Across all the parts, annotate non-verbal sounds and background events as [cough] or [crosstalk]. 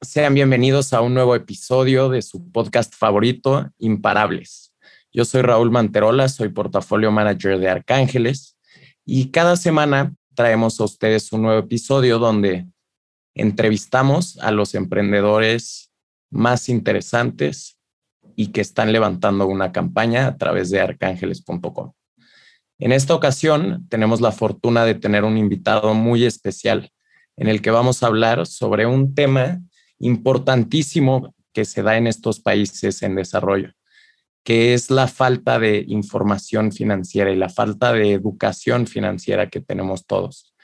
sean bienvenidos a un nuevo episodio de su podcast favorito, Imparables. Yo soy Raúl Manterola, soy portafolio manager de Arcángeles y cada semana traemos a ustedes un nuevo episodio donde entrevistamos a los emprendedores más interesantes y que están levantando una campaña a través de arcángeles.com. En esta ocasión tenemos la fortuna de tener un invitado muy especial en el que vamos a hablar sobre un tema importantísimo que se da en estos países en desarrollo, que es la falta de información financiera y la falta de educación financiera que tenemos todos.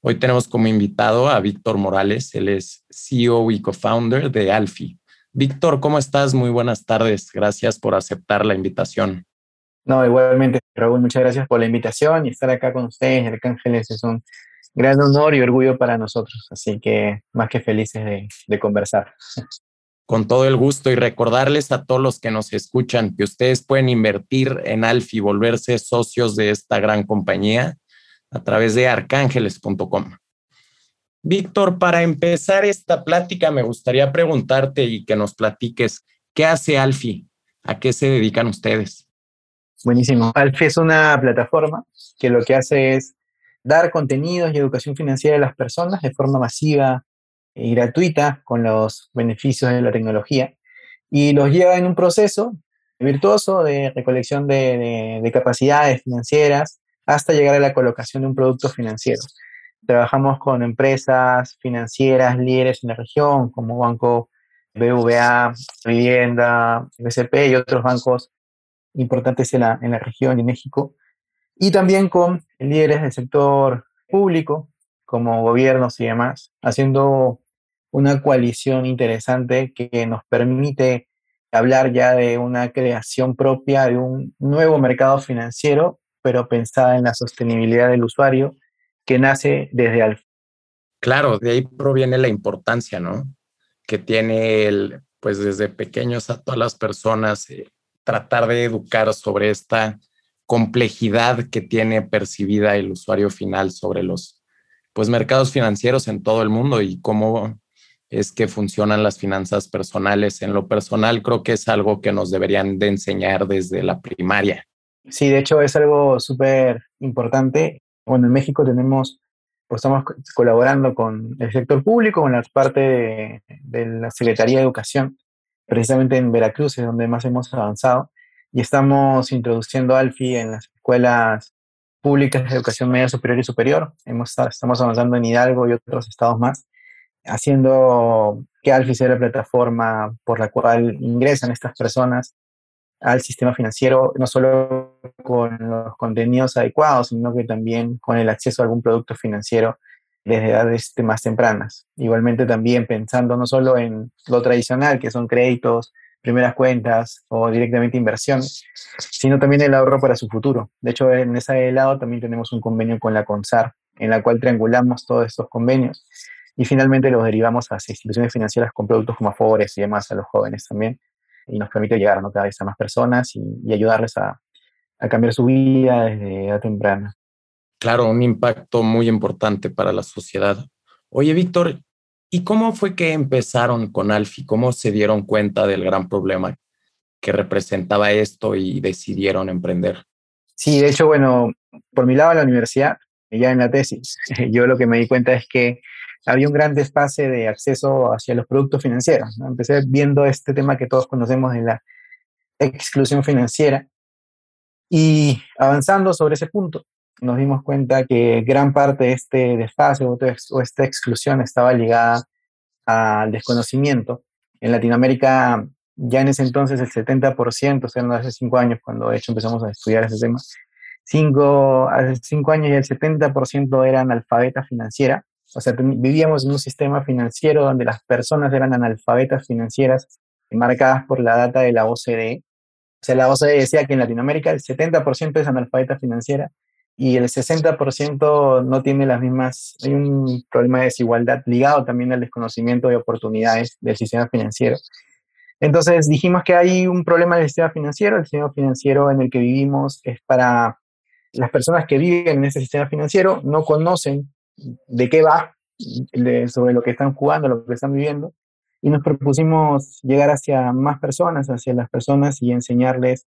Hoy tenemos como invitado a Víctor Morales, él es CEO y co-founder de Alfi. Víctor, ¿cómo estás? Muy buenas tardes. Gracias por aceptar la invitación. No, igualmente, Raúl, muchas gracias por la invitación y estar acá con ustedes, Arcángeles, es un gran honor y orgullo para nosotros, así que más que felices de, de conversar. Con todo el gusto y recordarles a todos los que nos escuchan que ustedes pueden invertir en Alfi, volverse socios de esta gran compañía a través de arcángeles.com. Víctor, para empezar esta plática me gustaría preguntarte y que nos platiques, ¿qué hace Alfi? ¿A qué se dedican ustedes? Buenísimo. Alfi es una plataforma que lo que hace es dar contenidos y educación financiera a las personas de forma masiva y gratuita con los beneficios de la tecnología y los lleva en un proceso virtuoso de recolección de, de, de capacidades financieras hasta llegar a la colocación de un producto financiero. Trabajamos con empresas financieras líderes en la región como Banco BVA, Vivienda, BCP y otros bancos importantes en la, en la región y México. Y también con líderes del sector público como gobiernos y demás, haciendo una coalición interesante que nos permite hablar ya de una creación propia de un nuevo mercado financiero, pero pensada en la sostenibilidad del usuario que nace desde Alfa. Claro, de ahí proviene la importancia, ¿no? Que tiene el, pues desde pequeños a todas las personas, eh, tratar de educar sobre esta complejidad que tiene percibida el usuario final sobre los pues mercados financieros en todo el mundo y cómo es que funcionan las finanzas personales. En lo personal creo que es algo que nos deberían de enseñar desde la primaria. Sí, de hecho es algo súper importante. Bueno, en México tenemos, pues estamos colaborando con el sector público, con la parte de, de la Secretaría de Educación, precisamente en Veracruz es donde más hemos avanzado y estamos introduciendo ALFI en las escuelas públicas de educación media superior y superior. Hemos, estamos avanzando en Hidalgo y otros estados más, haciendo que ALFI sea la plataforma por la cual ingresan estas personas al sistema financiero, no solo con los contenidos adecuados, sino que también con el acceso a algún producto financiero desde edades más tempranas. Igualmente también pensando no solo en lo tradicional, que son créditos, primeras cuentas o directamente inversiones, sino también el ahorro para su futuro. De hecho, en ese lado también tenemos un convenio con la CONSAR, en la cual triangulamos todos estos convenios y finalmente los derivamos a instituciones financieras con productos como Afores y demás a los jóvenes también, y nos permite llegar ¿no? cada vez a más personas y, y ayudarles a, a cambiar su vida desde edad temprana. Claro, un impacto muy importante para la sociedad. Oye, Víctor, ¿Y cómo fue que empezaron con Alfi? ¿Cómo se dieron cuenta del gran problema que representaba esto y decidieron emprender? Sí, de hecho, bueno, por mi lado la universidad, ya en la tesis, [laughs] yo lo que me di cuenta es que había un gran desfase de acceso hacia los productos financieros. Empecé viendo este tema que todos conocemos de la exclusión financiera y avanzando sobre ese punto, nos dimos cuenta que gran parte de este desfase o, esta exclusión estaba ligada al desconocimiento. En Latinoamérica, ya en ese entonces, el 70%, o sea, hace cinco años, cuando de hecho empezamos a estudiar ese tema, cinco, hace cinco años ya el 70% eran alfabeta financiera O sea, vivíamos en un sistema financiero donde las personas eran analfabetas financieras marcadas por la data de la OCDE. O sea, la OCDE decía que en Latinoamérica el 70% es analfabeta financiera y el 60% no tiene las mismas, hay un problema de desigualdad ligado también al desconocimiento de oportunidades del sistema financiero. Entonces dijimos que hay un problema del sistema financiero, el sistema financiero en el que vivimos es para las personas que viven en ese sistema financiero, no conocen de qué va, sobre lo que están jugando, lo que están viviendo, y nos propusimos llegar hacia más personas, hacia las personas y enseñarles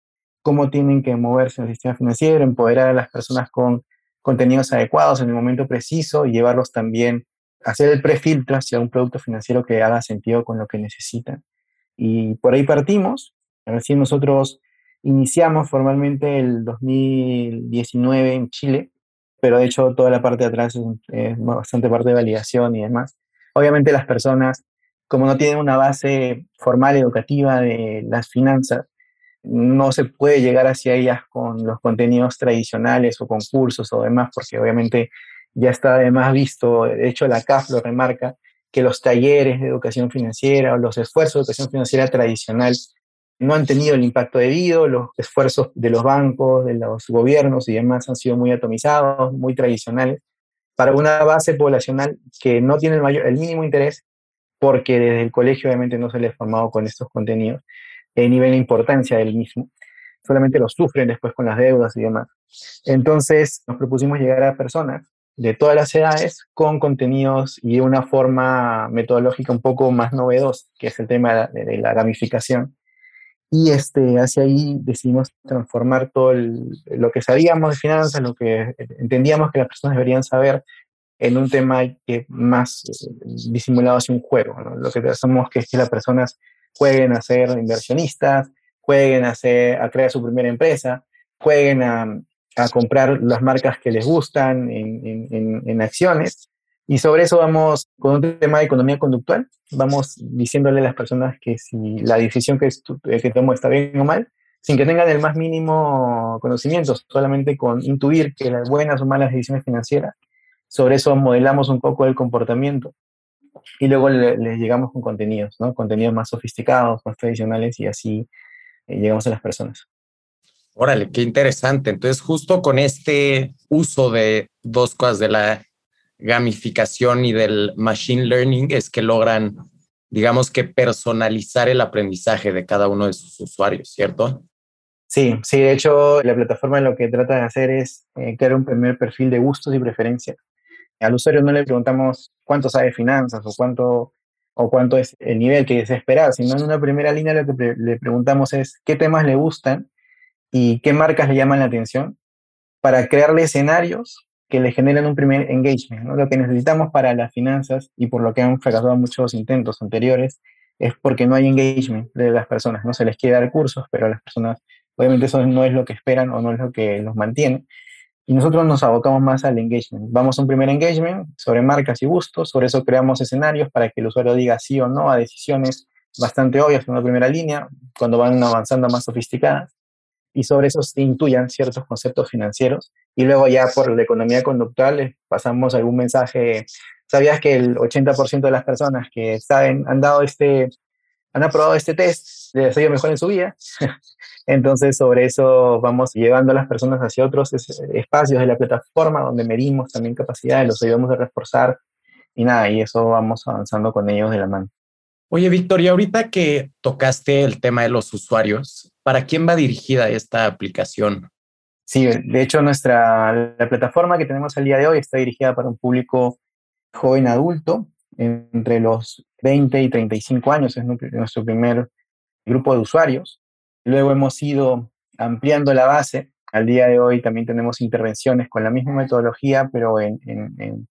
cómo tienen que moverse en el sistema financiero, empoderar a las personas con contenidos adecuados en el momento preciso y llevarlos también a hacer el prefiltro hacia un producto financiero que haga sentido con lo que necesitan. Y por ahí partimos. Recién nosotros iniciamos formalmente el 2019 en Chile, pero de hecho toda la parte de atrás es, bastante parte de validación y demás. Obviamente las personas, como no tienen una base formal educativa de las finanzas, no se puede llegar hacia ellas con los contenidos tradicionales o concursos o demás, porque obviamente ya está además visto, de hecho la CAF lo remarca, que los talleres de educación financiera o los esfuerzos de educación financiera tradicional no han tenido el impacto debido, los esfuerzos de los bancos, de los gobiernos y demás han sido muy atomizados, muy tradicionales, para una base poblacional que no tiene el, mayor, el mínimo interés porque desde el colegio obviamente no se les ha formado con estos contenidos, eh, ni ven la importancia del mismo, solamente los sufren después con las deudas y demás. Entonces nos propusimos llegar a personas de todas las edades con contenidos y una forma metodológica un poco más novedosa, que es el tema de la gamificación. Y este, hacia ahí decidimos transformar todo lo que sabíamos de finanzas, lo que entendíamos que las personas deberían saber, en un tema que más eh, disimulado hacia un juego. Lo que hacemos que es que las personas jueguen a ser inversionistas, jueguen a, hacer, a crear su primera empresa, jueguen a, comprar las marcas que les gustan en, acciones. Y sobre eso vamos con un tema de economía conductual, vamos diciéndole a las personas que si la decisión que, que tomo está bien o mal, sin que tengan el más mínimo conocimiento, solamente con intuir que las buenas o malas decisiones financieras, sobre eso modelamos un poco el comportamiento y luego les le llegamos con contenidos, ¿no? contenidos más sofisticados, más tradicionales y así eh, llegamos a las personas. Órale, qué interesante. Entonces, justo con este uso de dos cosas, de la gamificación y del machine learning, es que logran, digamos que personalizar el aprendizaje de cada uno de sus usuarios, ¿cierto? Sí, sí, de hecho, la plataforma lo que trata de hacer es eh, crear un primer perfil de gustos y preferencias. Al usuario no le preguntamos cuánto sabe finanzas o cuánto, o cuánto es el nivel que desea esperar, sino en una primera línea lo que le preguntamos es qué temas le gustan y qué marcas le llaman la atención para crearle escenarios que le generen un primer engagement. Lo que necesitamos para las finanzas y por lo que han fracasado muchos intentos anteriores es porque no hay engagement de las personas. No se les quiere dar cursos, pero las personas, obviamente eso no es lo que esperan o no es lo que los mantiene. Y nosotros nos abocamos más al engagement. Vamos a un primer engagement sobre marcas y gustos, sobre eso creamos escenarios para que el usuario diga sí o no a decisiones bastante obvias en una primera línea, cuando van avanzando más sofisticadas y sobre eso se intuyan ciertos conceptos financieros. Y luego ya por la economía conductual pasamos algún mensaje. ¿Sabías que el 80% de las personas que saben, han dado este, han aprobado este test les ha ido mejor en su vida? [laughs] Entonces sobre eso vamos llevando a las personas hacia otros espacios de la plataforma donde medimos también capacidades, los ayudamos a reforzar y nada, y eso vamos avanzando con ellos de la mano. Oye, Victoria, ahorita que tocaste el tema de los usuarios, ¿Para quién va dirigida esta aplicación? Sí, de hecho nuestra la plataforma que tenemos al día de hoy está dirigida para un público joven adulto, entre los 20 y 35 años, es nuestro primer grupo de usuarios. Luego hemos ido ampliando la base. Al día de hoy también tenemos intervenciones con la misma metodología, pero en, en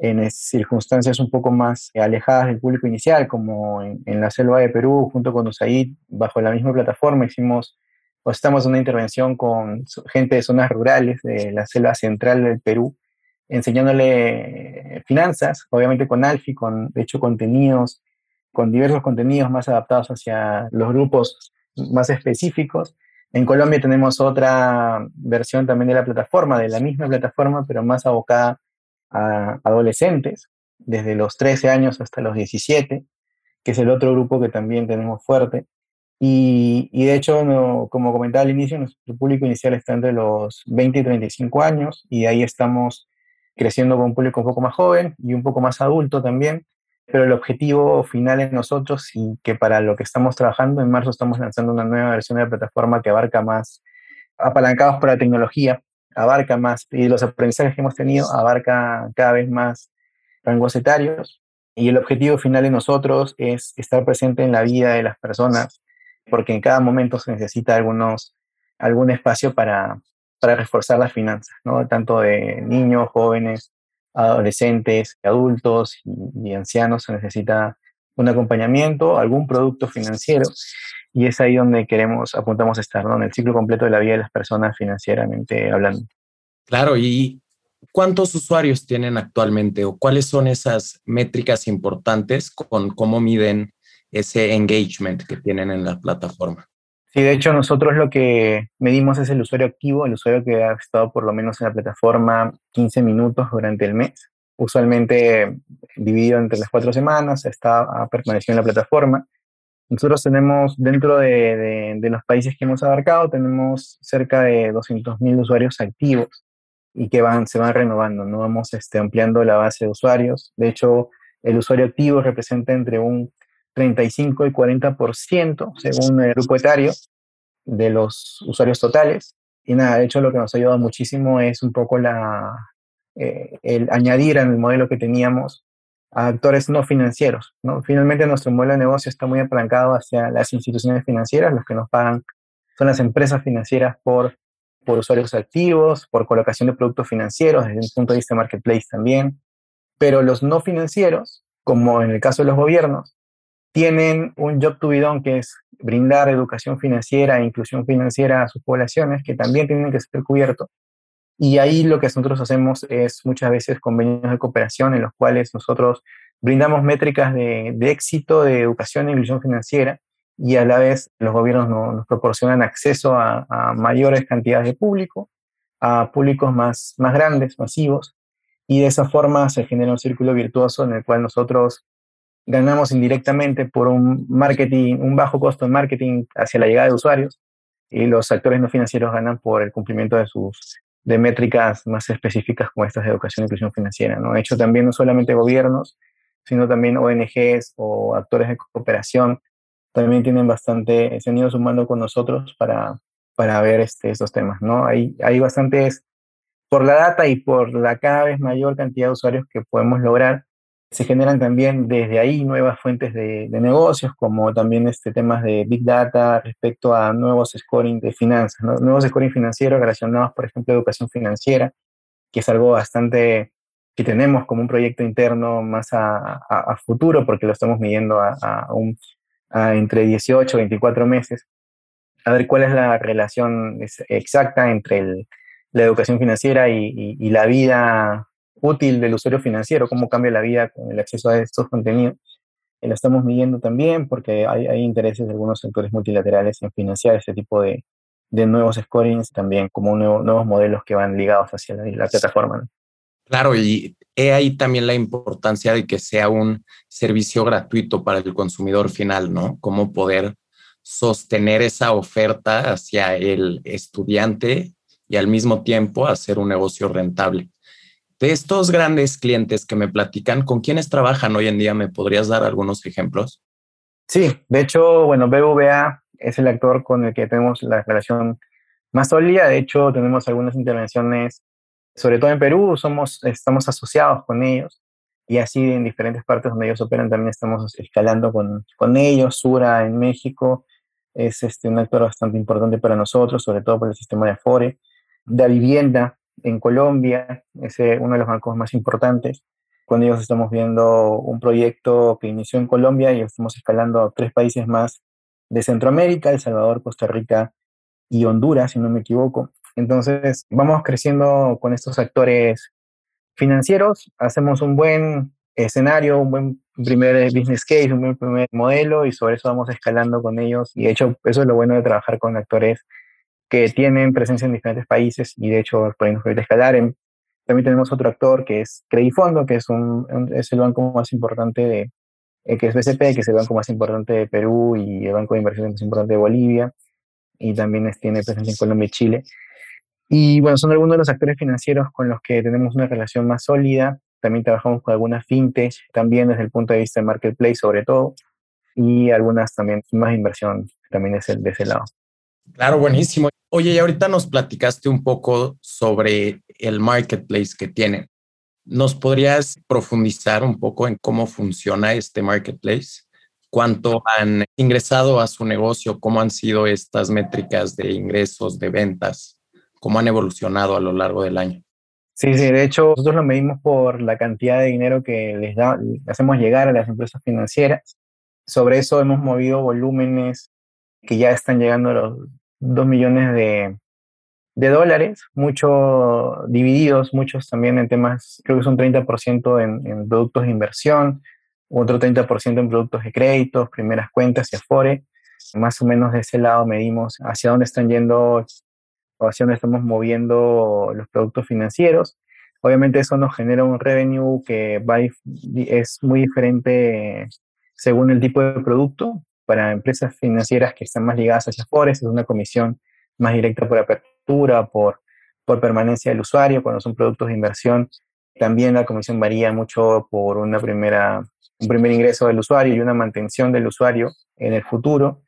en circunstancias un poco más alejadas del público inicial, como en, la selva de Perú, junto con USAID, bajo la misma plataforma, hicimos o estamos en una intervención con gente de zonas rurales de la selva central del Perú, enseñándole finanzas, obviamente con Alfi, con de hecho contenidos, con diversos contenidos más adaptados hacia los grupos más específicos. En Colombia tenemos otra versión también de la plataforma, de la misma plataforma, pero más abocada a adolescentes, desde los 13 años hasta los 17, que es el otro grupo que también tenemos fuerte. Y, y de hecho, no, como comentaba al inicio, nuestro público inicial está entre los 20 y 35 años y ahí estamos creciendo con un público un poco más joven y un poco más adulto también, pero el objetivo final es nosotros y que para lo que estamos trabajando, en marzo estamos lanzando una nueva versión de la plataforma que abarca más, apalancados por la tecnología, abarca más, y los aprendizajes que hemos tenido abarca cada vez más rangos etarios. Y el objetivo final de nosotros es estar presente en la vida de las personas, porque en cada momento se necesita algunos, algún espacio para, para reforzar las finanzas, ¿no? tanto de niños, jóvenes, adolescentes, adultos y, ancianos, se necesita un acompañamiento, algún producto financiero, y es ahí donde queremos, apuntamos a estar, ¿no? en el ciclo completo de la vida de las personas financieramente hablando. Claro, y ¿cuántos usuarios tienen actualmente o cuáles son esas métricas importantes con cómo miden ese engagement que tienen en la plataforma? Sí, de hecho nosotros lo que medimos es el usuario activo, el usuario que ha estado por lo menos en la plataforma 15 minutos durante el mes, usualmente dividido entre las cuatro semanas, está, ha permanecido en la plataforma. Nosotros tenemos, dentro de, de, los países que hemos abarcado, tenemos cerca de 200.000 usuarios activos y que van, se van renovando, ¿no? Vamos este, ampliando la base de usuarios. De hecho, el usuario activo representa entre un 35 y 40% según el grupo etario de los usuarios totales. Y nada, de hecho lo que nos ha ayudado muchísimo es un poco eh, el añadir el modelo que teníamos a actores no financieros. ¿no? Finalmente nuestro modelo de negocio está muy apalancado hacia las instituciones financieras, los que nos pagan son las empresas financieras por, por usuarios activos, por colocación de productos financieros, desde un punto de vista marketplace también. Pero los no financieros, como en el caso de los gobiernos, tienen un job to be done que es brindar educación financiera e inclusión financiera a sus poblaciones que también tienen que ser cubiertos. Y ahí lo que nosotros hacemos es muchas veces convenios de cooperación en los cuales nosotros brindamos métricas de, de éxito de educación e inclusión financiera y a la vez los gobiernos no, nos proporcionan acceso a, a, mayores cantidades de público, a públicos más, más grandes, masivos, y de esa forma se genera un círculo virtuoso en el cual nosotros ganamos indirectamente por un marketing, un bajo costo en marketing hacia la llegada de usuarios y los actores no financieros ganan por el cumplimiento de sus de métricas más específicas como estas de educación e inclusión financiera. ¿no? De hecho, también no solamente gobiernos, sino también ONGs o actores de cooperación también tienen bastante, se han ido sumando con nosotros para, para ver este, estos temas. ¿no? Hay, hay bastantes, por la data y por la cada vez mayor cantidad de usuarios que podemos lograr, se generan también desde ahí nuevas fuentes de, negocios, como también este, temas de Big Data respecto a nuevos scoring de finanzas, ¿no? nuevos scoring financieros relacionados, por ejemplo, a educación financiera, que es algo bastante que tenemos como un proyecto interno más a, futuro, porque lo estamos midiendo a, un, entre 18 y 24 meses, a ver cuál es la relación exacta entre la educación financiera y, y la vida útil del usuario financiero, cómo cambia la vida con el acceso a estos contenidos. Y lo estamos midiendo también porque hay, hay intereses de algunos sectores multilaterales en financiar este tipo de, de nuevos scorings, también como nuevo, nuevos modelos que van ligados hacia la, la plataforma. ¿no? Claro, y he ahí también la importancia de que sea un servicio gratuito para el consumidor final, ¿no? Cómo poder sostener esa oferta hacia el estudiante y al mismo tiempo hacer un negocio rentable. De estos grandes clientes que me platican, ¿con quiénes trabajan hoy en día? ¿Me podrías dar algunos ejemplos? Sí, de hecho, bueno, BBVA es el actor con el que tenemos la relación más sólida. De hecho, tenemos algunas intervenciones, sobre todo en Perú, somos, estamos asociados con ellos y así en diferentes partes donde ellos operan también estamos escalando con, con ellos. Sura en México es este, un actor bastante importante para nosotros, sobre todo por el sistema de Afore. Da Vivienda en Colombia, es uno de los bancos más importantes. Con ellos estamos viendo un proyecto que inició en Colombia y estamos escalando a tres países más de Centroamérica, El Salvador, Costa Rica y Honduras, si no me equivoco. Entonces, vamos creciendo con estos actores financieros, hacemos un buen escenario, un buen primer business case, un buen primer modelo y sobre eso vamos escalando con ellos. Y de hecho, eso es lo bueno de trabajar con actores que tienen presencia en diferentes países y de hecho pueden escalar. En, También tenemos otro actor que es Credifondo, que es, un, es el banco más importante de, eh, que es BCP, que es el banco más importante de Perú y el banco de inversión más importante de Bolivia, y también tiene presencia en Colombia y Chile. Y bueno, son algunos de los actores financieros con los que tenemos una relación más sólida. También trabajamos con algunas fintech, también desde el punto de vista de marketplace sobre todo, y algunas también más inversión, también es el, de ese lado. Claro, buenísimo. Oye, y ahorita nos platicaste un poco sobre el marketplace que tienen. ¿Nos podrías profundizar un poco en cómo funciona este marketplace? ¿Cuánto han ingresado a su negocio? ¿Cómo han sido estas métricas de ingresos, de ventas? ¿Cómo han evolucionado a lo largo del año? Sí, sí, de hecho nosotros lo medimos por la cantidad de dinero que les, da, hacemos llegar a las empresas financieras. Sobre eso hemos movido volúmenes que ya están llegando a los 2 millones de, de dólares, muchos divididos, muchos también en temas, creo que son 30% en, en productos de inversión, otro 30% en productos de créditos, primeras cuentas y Afore. Más o menos de ese lado medimos hacia dónde están yendo o hacia dónde estamos moviendo los productos financieros. Obviamente eso nos genera un revenue que va, es muy diferente según el tipo de producto. Para empresas financieras que están más ligadas hacia Afores es una comisión más directa por apertura, por, por permanencia del usuario. Cuando son productos de inversión, también la comisión varía mucho por una primera, un primer ingreso del usuario y una mantención del usuario en el futuro.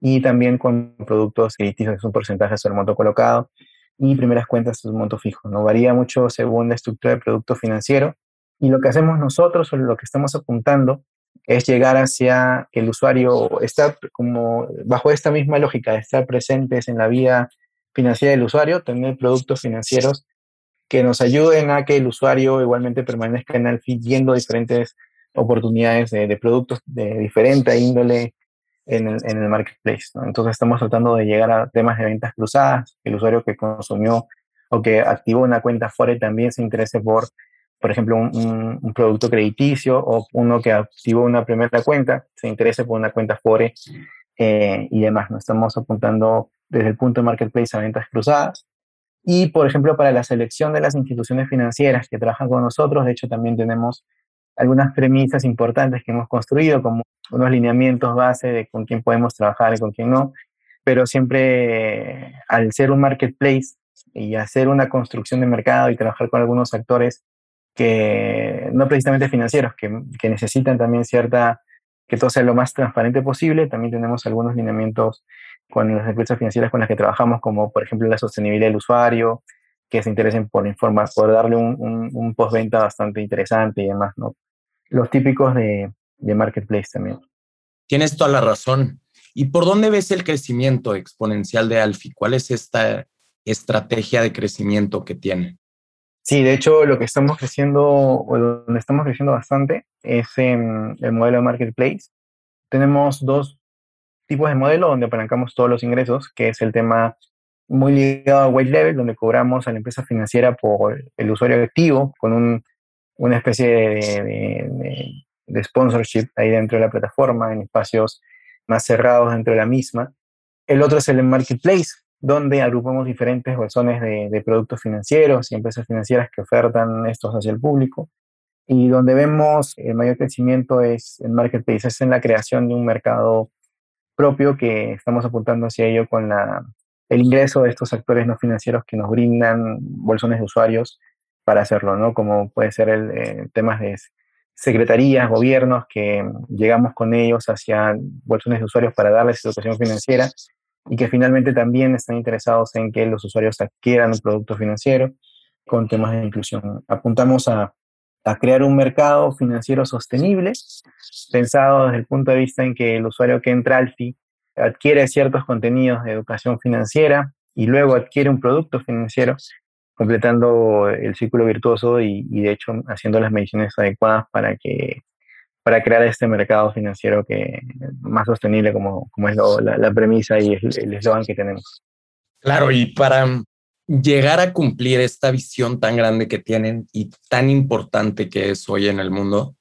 Y también con productos crediticios, que es un porcentaje sobre el monto colocado. Y primeras cuentas es un monto fijo. No varía mucho según la estructura del producto financiero. Y lo que hacemos nosotros o lo que estamos apuntando es llegar hacia el usuario está como bajo esta misma lógica estar presentes en la vida financiera del usuario, tener productos financieros que nos ayuden a que el usuario igualmente permanezca en el viendo diferentes oportunidades de, productos de diferente índole en el, en el marketplace. Entonces estamos tratando de llegar a temas de ventas cruzadas, el usuario que consumió o que activó una cuenta fuera también se interese por por ejemplo, un, un, producto crediticio o uno que activó una primera cuenta, se interese por una cuenta Fore eh, y demás. Nos estamos apuntando desde el punto de marketplace a ventas cruzadas. Y, por ejemplo, para la selección de las instituciones financieras que trabajan con nosotros, de hecho, también tenemos algunas premisas importantes que hemos construido, como unos lineamientos base de con quién podemos trabajar y con quién no, pero siempre al ser un marketplace y hacer una construcción de mercado y trabajar con algunos actores que no precisamente financieros, que, que, necesitan también cierta, que todo sea lo más transparente posible. También tenemos algunos lineamientos con las empresas financieras con las que trabajamos, como por ejemplo la sostenibilidad del usuario, que se interesen por informar, por darle un, un, postventa bastante interesante y demás, ¿no? Los típicos de, de marketplace también. Tienes toda la razón. ¿Y por dónde ves el crecimiento exponencial de Alfi? ¿Cuál es esta estrategia de crecimiento que tiene? Sí, de hecho, lo que estamos creciendo, o donde estamos creciendo bastante, es el modelo de marketplace. Tenemos dos tipos de modelo donde apalancamos todos los ingresos, que es el tema muy ligado a white level, donde cobramos a la empresa financiera por el usuario activo, con un, una especie de, de, sponsorship ahí dentro de la plataforma, en espacios más cerrados dentro de la misma. El otro es el marketplace, donde agrupamos diferentes bolsones de, productos financieros y empresas financieras que ofertan estos hacia el público. Y donde vemos el mayor crecimiento es en marketplace, es en la creación de un mercado propio que estamos apuntando hacia ello con la, el ingreso de estos actores no financieros que nos brindan bolsones de usuarios para hacerlo, ¿no? Como puede ser el, eh, temas de secretarías, gobiernos, que llegamos con ellos hacia bolsones de usuarios para darles educación financiera y que finalmente también están interesados en que los usuarios adquieran un producto financiero con temas de inclusión. Apuntamos a, crear un mercado financiero sostenible, pensado desde el punto de vista en que el usuario que entra al FI adquiere ciertos contenidos de educación financiera y luego adquiere un producto financiero, completando el círculo virtuoso y, y de hecho haciendo las mediciones adecuadas para que para crear este mercado financiero que más sostenible como, como es la, premisa y el eslogan que tenemos. Claro, y para llegar a cumplir esta visión tan grande que tienen y tan importante que es hoy en el mundo,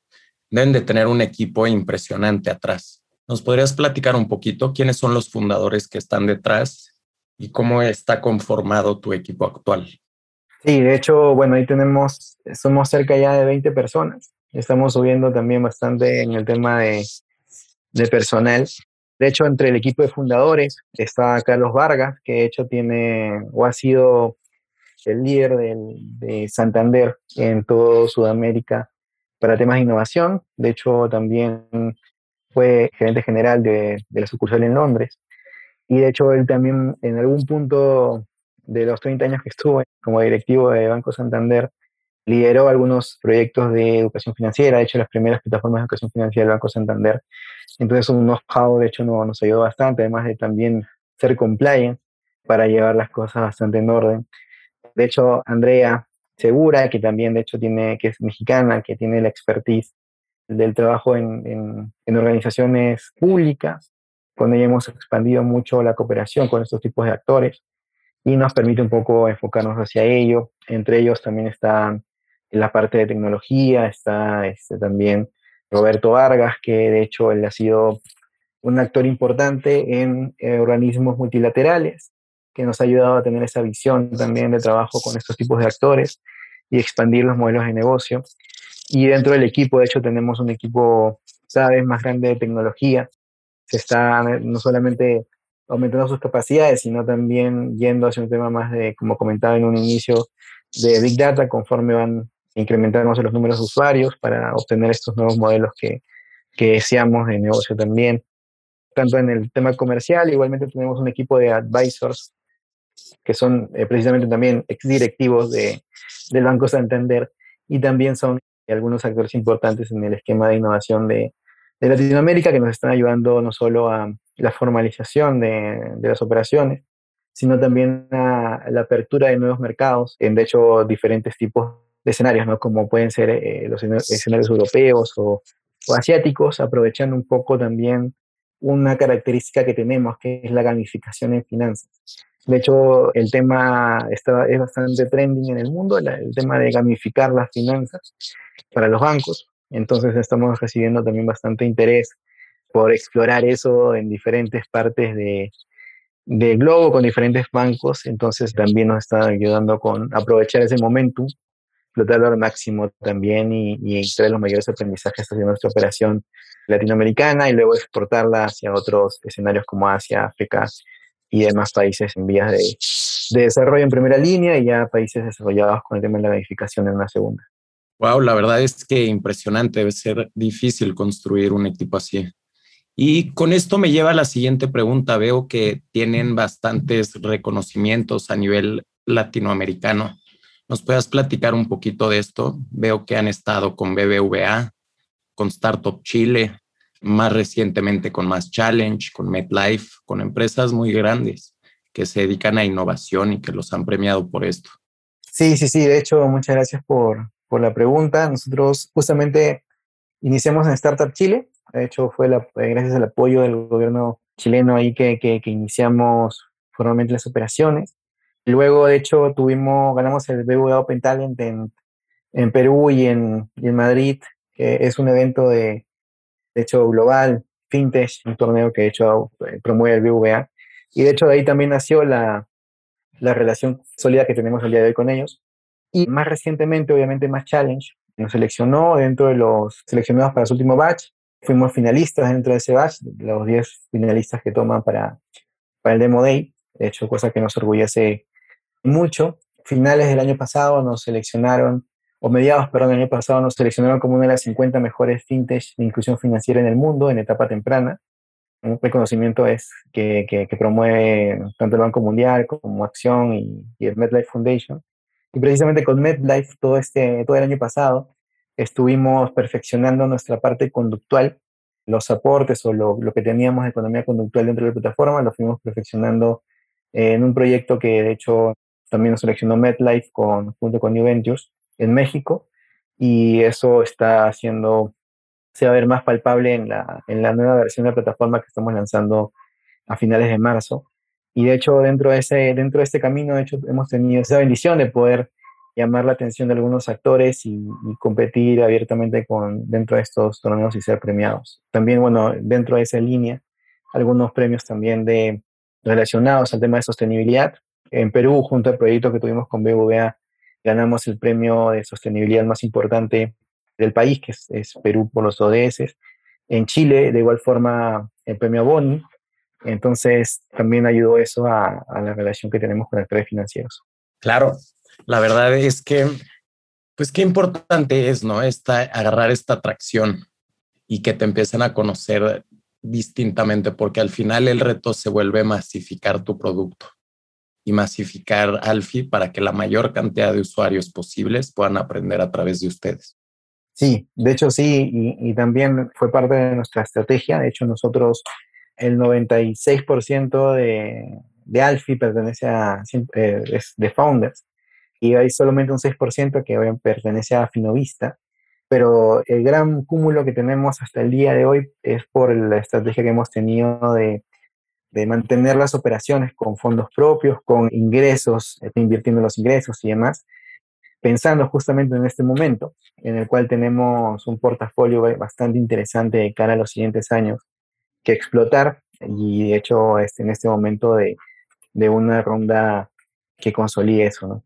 deben de tener un equipo impresionante atrás. ¿Nos podrías platicar un poquito quiénes son los fundadores que están detrás y cómo está conformado tu equipo actual? Sí, de hecho, bueno, ahí tenemos, somos cerca ya de 20 personas. Estamos subiendo también bastante en el tema de, de personal. De hecho, entre el equipo de fundadores está Carlos Vargas, que de hecho tiene o ha sido el líder de Santander en todo Sudamérica para temas de innovación. De hecho, también fue gerente general de, de, la sucursal en Londres. Y de hecho, él también en algún punto de los 30 años que estuvo como directivo de Banco Santander, lideró algunos proyectos de educación financiera, de hecho las primeras plataformas de educación financiera del Banco Santander. Entonces un know-how, de hecho, no, nos ayudó bastante, además de también ser compliant para llevar las cosas bastante en orden. De hecho, Andrea Segura, que también de hecho tiene, que es mexicana, que tiene la expertise del trabajo en, en, en organizaciones públicas, con ella hemos expandido mucho la cooperación con estos tipos de actores y nos permite un poco enfocarnos hacia ello. Entre ellos también está en la parte de tecnología, está este, también Roberto Vargas, que de hecho él ha sido un actor importante en eh, organismos multilaterales, que nos ha ayudado a tener esa visión también de trabajo con estos tipos de actores y expandir los modelos de negocio. Y dentro del equipo, de hecho, tenemos un equipo cada vez más grande de tecnología. Se está no solamente aumentando sus capacidades, sino también yendo hacia un tema más de, como comentaba en un inicio, de Big Data conforme van incrementando los números de usuarios para obtener estos nuevos modelos que, que deseamos de negocio también. Tanto en el tema comercial, igualmente tenemos un equipo de advisors que son eh, precisamente también exdirectivos de, del Banco Santander y también son algunos actores importantes en el esquema de innovación de, de Latinoamérica que nos están ayudando no solo a la formalización de, de las operaciones, sino también a la apertura de nuevos mercados, en de hecho diferentes tipos de escenarios, ¿no? como pueden ser eh, los escenarios europeos o, o, asiáticos, aprovechando un poco también una característica que tenemos, que es la gamificación en finanzas. De hecho, el tema está, es bastante trending en el mundo, el tema de gamificar las finanzas para los bancos. Entonces estamos recibiendo también bastante interés por explorar eso en diferentes partes de, del globo con diferentes bancos. Entonces también nos está ayudando con aprovechar ese momentum, explotarlo al máximo también y, y los mayores aprendizajes hacia nuestra operación latinoamericana y luego exportarla hacia otros escenarios como Asia, África y demás países en vías de, de desarrollo en primera línea y ya países desarrollados con el tema de la gamificación en una segunda. Wow, la verdad es que impresionante, debe ser difícil construir un equipo así. Y con esto me lleva a la siguiente pregunta. Veo que tienen bastantes reconocimientos a nivel latinoamericano. ¿Nos puedas platicar un poquito de esto? Veo que han estado con BBVA, con Startup Chile, más recientemente con Mass Challenge, con MedLife, con empresas muy grandes que se dedican a innovación y que los han premiado por esto. Sí, sí, sí. De hecho, muchas gracias por, por la pregunta. Nosotros justamente iniciamos en Startup Chile. De hecho, fue eh, gracias al apoyo del gobierno chileno ahí que, iniciamos formalmente las operaciones. Luego, de hecho, tuvimos, ganamos el BBVA Open Talent en, en Perú y en, y en Madrid, que es un evento de, de hecho global, fintech, un torneo que de hecho promueve el BBVA. Y de hecho de ahí también nació la, la relación sólida que tenemos el día de hoy con ellos. Y más recientemente, obviamente, más Challenge nos seleccionó dentro de los seleccionados para su último batch. Fuimos finalistas dentro de ese batch, los 10 finalistas que toman para, para el Demo Day. De hecho, cosa que nos orgullece mucho. Finales del año pasado nos seleccionaron, o mediados, perdón, del año pasado nos seleccionaron como una de las 50 mejores fintech de inclusión financiera en el mundo en etapa temprana. Un reconocimiento es que, que, promueve tanto el Banco Mundial como Acción y, y el MedLife Foundation. Y precisamente con MedLife todo, este, todo el año pasado estuvimos perfeccionando nuestra parte conductual, los aportes o lo, lo, que teníamos de economía conductual dentro de la plataforma, lo fuimos perfeccionando en un proyecto que de hecho también nos seleccionó MedLife con, junto con New Ventures en México y eso está haciendo, se va a ver más palpable en la, en la nueva versión de la plataforma que estamos lanzando a finales de marzo. Y de hecho, dentro de, ese, dentro de este camino, de hecho, hemos tenido esa bendición de poder llamar la atención de algunos actores y, y, competir abiertamente con, dentro de estos torneos y ser premiados. También, bueno, dentro de esa línea, algunos premios también de, relacionados al tema de sostenibilidad. En Perú, junto al proyecto que tuvimos con BBVA, ganamos el premio de sostenibilidad más importante del país, que es, Perú por los ODS. En Chile, de igual forma, el premio Boni. Entonces, también ayudó eso a, la relación que tenemos con actores financieros. Claro, la verdad es que, pues qué importante es, ¿no? Esta, agarrar esta atracción y que te empiecen a conocer distintamente, porque al final el reto se vuelve masificar tu producto y masificar Alfi para que la mayor cantidad de usuarios posibles puedan aprender a través de ustedes. Sí, de hecho sí, y, también fue parte de nuestra estrategia. De hecho, nosotros el 96% de, de Alfi pertenece a eh, de Founders y hay solamente un 6% que pertenece a Finovista. Pero el gran cúmulo que tenemos hasta el día de hoy es por la estrategia que hemos tenido de, de mantener las operaciones con fondos propios, con ingresos, eh, invirtiendo los ingresos y demás, pensando justamente en este momento en el cual tenemos un portafolio bastante interesante de cara a los siguientes años que explotar y de hecho este, en este momento de, de una ronda que consolide eso.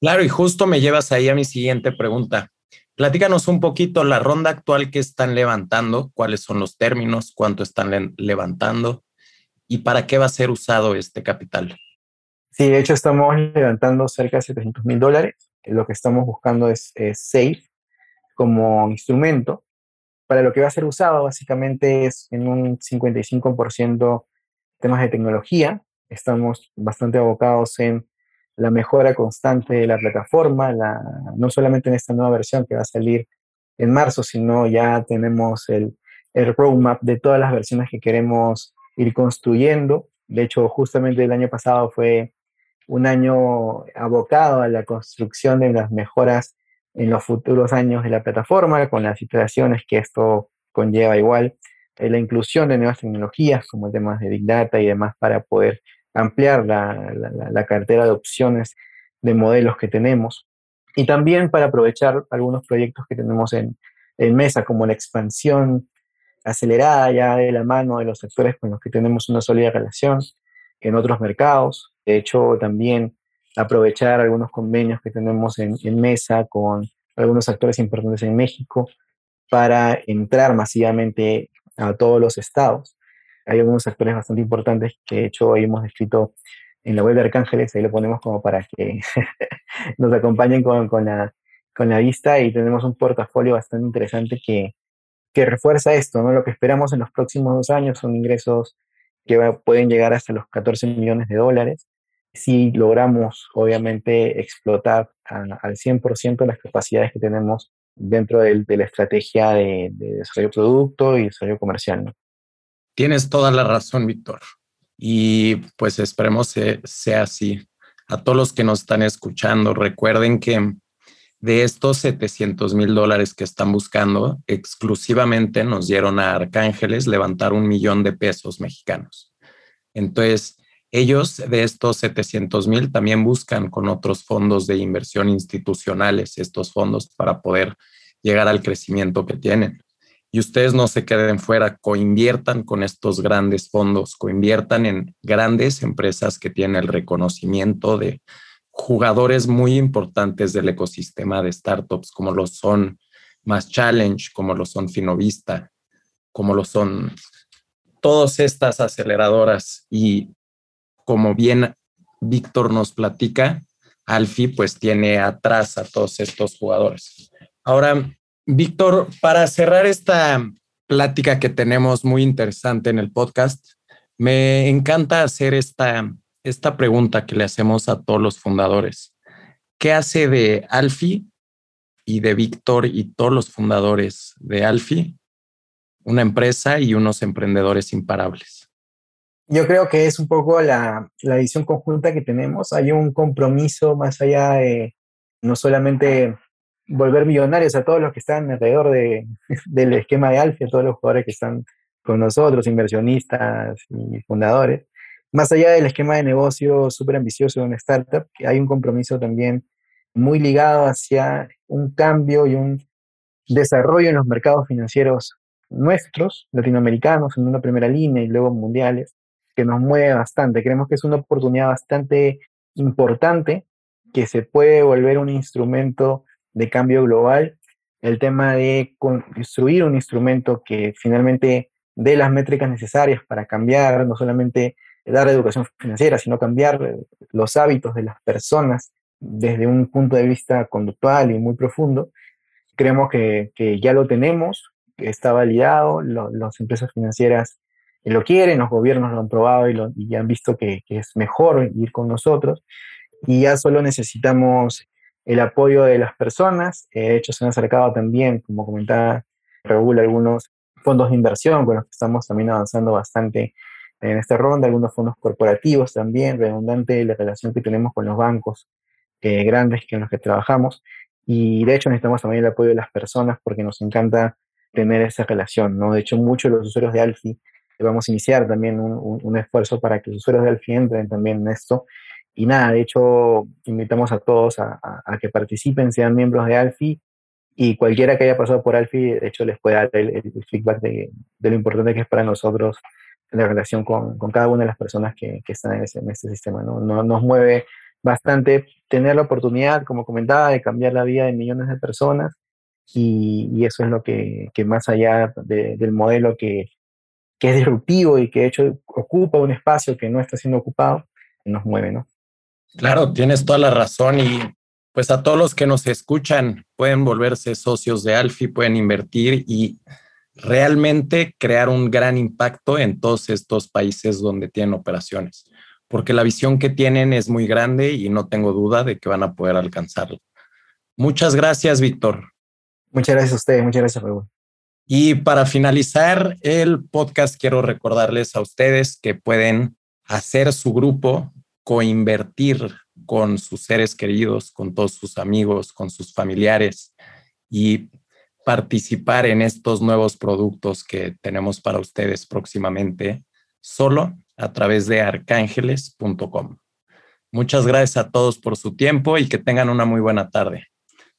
Claro, y justo me llevas ahí a mi siguiente pregunta. Platícanos un poquito la ronda actual que están levantando, cuáles son los términos, cuánto están levantando y para qué va a ser usado este capital. Sí, de hecho estamos levantando cerca de 700 mil dólares. Lo que estamos buscando es, SAFE como instrumento. Para lo que va a ser usado básicamente es en un 55% temas de tecnología. Estamos bastante abocados en la mejora constante de la plataforma, la, no solamente en esta nueva versión que va a salir en marzo, sino ya tenemos el, el roadmap de todas las versiones que queremos ir construyendo. De hecho, justamente el año pasado fue un año abocado a la construcción de las mejoras en los futuros años de la plataforma, con las iteraciones que esto conlleva igual, eh, la inclusión de nuevas tecnologías como temas de Big Data y demás para poder ampliar la, cartera de opciones de modelos que tenemos y también para aprovechar algunos proyectos que tenemos en, en, mesa, como la expansión acelerada ya de la mano de los sectores con los que tenemos una sólida relación en otros mercados. De hecho, también aprovechar algunos convenios que tenemos en, mesa con algunos actores importantes en México para entrar masivamente a todos los estados hay algunos actores bastante importantes que de hecho hoy hemos escrito en la web de Arcángeles, ahí lo ponemos como para que [laughs] nos acompañen con, la, con la vista y tenemos un portafolio bastante interesante que, que refuerza esto, ¿no? Lo que esperamos en los próximos dos años son ingresos que pueden llegar hasta los 14 millones de dólares si logramos, obviamente, explotar al 100% las capacidades que tenemos dentro de, la estrategia de, de, desarrollo de producto y desarrollo comercial. ¿no? Tienes toda la razón, Víctor. Y pues esperemos que sea así. A todos los que nos están escuchando, recuerden que de estos 700 mil dólares que están buscando, exclusivamente nos dieron a Arcángeles levantar un millón de pesos mexicanos. Entonces, ellos de estos 700 mil también buscan con otros fondos de inversión institucionales estos fondos para poder llegar al crecimiento que tienen y ustedes no se queden fuera, coinviertan con estos grandes fondos, coinviertan en grandes empresas que tienen el reconocimiento de jugadores muy importantes del ecosistema de startups, como lo son Más Challenge, como lo son Finovista, como lo son todas estas aceleradoras. Y como bien Víctor nos platica, Alfi pues tiene atrás a todos estos jugadores. Ahora, Víctor, para cerrar esta plática que tenemos muy interesante en el podcast, me encanta hacer esta, esta pregunta que le hacemos a todos los fundadores. ¿Qué hace de Alfi y de Víctor y todos los fundadores de Alfi una empresa y unos emprendedores imparables? Yo creo que es un poco la, visión conjunta que tenemos. Hay un compromiso más allá de no solamente volver millonarios a todos los que están alrededor de, [laughs] del esquema de Alfie, a todos los jugadores que están con nosotros, inversionistas y fundadores. Más allá del esquema de negocio súper ambicioso de una startup, hay un compromiso también muy ligado hacia un cambio y un desarrollo en los mercados financieros nuestros, latinoamericanos, en una primera línea y luego mundiales, que nos mueve bastante. Creemos que es una oportunidad bastante importante que se puede volver un instrumento de cambio global, el tema de construir un instrumento que finalmente dé las métricas necesarias para cambiar, no solamente dar educación financiera, sino cambiar los hábitos de las personas desde un punto de vista conductual y muy profundo. Creemos que, ya lo tenemos, que está validado, las empresas financieras lo quieren, los gobiernos lo han probado y, lo, y han visto que, es mejor ir con nosotros y ya solo necesitamos el apoyo de las personas. Eh, de hecho, se han acercado también, como comentaba Raúl, algunos fondos de inversión con los que estamos también avanzando bastante en esta ronda, algunos fondos corporativos también, redundante la relación que tenemos con los bancos eh, grandes con los que trabajamos. Y de hecho necesitamos también el apoyo de las personas porque nos encanta tener esa relación, ¿no? De hecho, muchos de los usuarios de Alfi vamos a iniciar también un, esfuerzo para que los usuarios de Alfi entren también en esto. Y nada, de hecho, invitamos a todos a, que participen, sean miembros de Alfi y cualquiera que haya pasado por Alfi, de hecho, les puede dar el, feedback de, lo importante que es para nosotros la relación con, cada una de las personas que, están en, ese, este sistema. ¿no? Nos mueve bastante tener la oportunidad, como comentaba, de cambiar la vida de millones de personas y, eso es lo que, más allá del modelo que, que es disruptivo y que de hecho ocupa un espacio que no está siendo ocupado, nos mueve, ¿no? Claro, tienes toda la razón y pues a todos los que nos escuchan pueden volverse socios de Alfi, pueden invertir y realmente crear un gran impacto en todos estos países donde tienen operaciones, porque la visión que tienen es muy grande y no tengo duda de que van a poder alcanzarlo. Muchas gracias, Víctor. Muchas gracias a ustedes, muchas gracias, Raúl. Y para finalizar el podcast, quiero recordarles a ustedes que pueden hacer su grupo, coinvertir con sus seres queridos, con todos sus amigos, con sus familiares y participar en estos nuevos productos que tenemos para ustedes próximamente solo a través de arcángeles.com. Muchas gracias a todos por su tiempo y que tengan una muy buena tarde.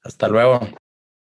Hasta luego.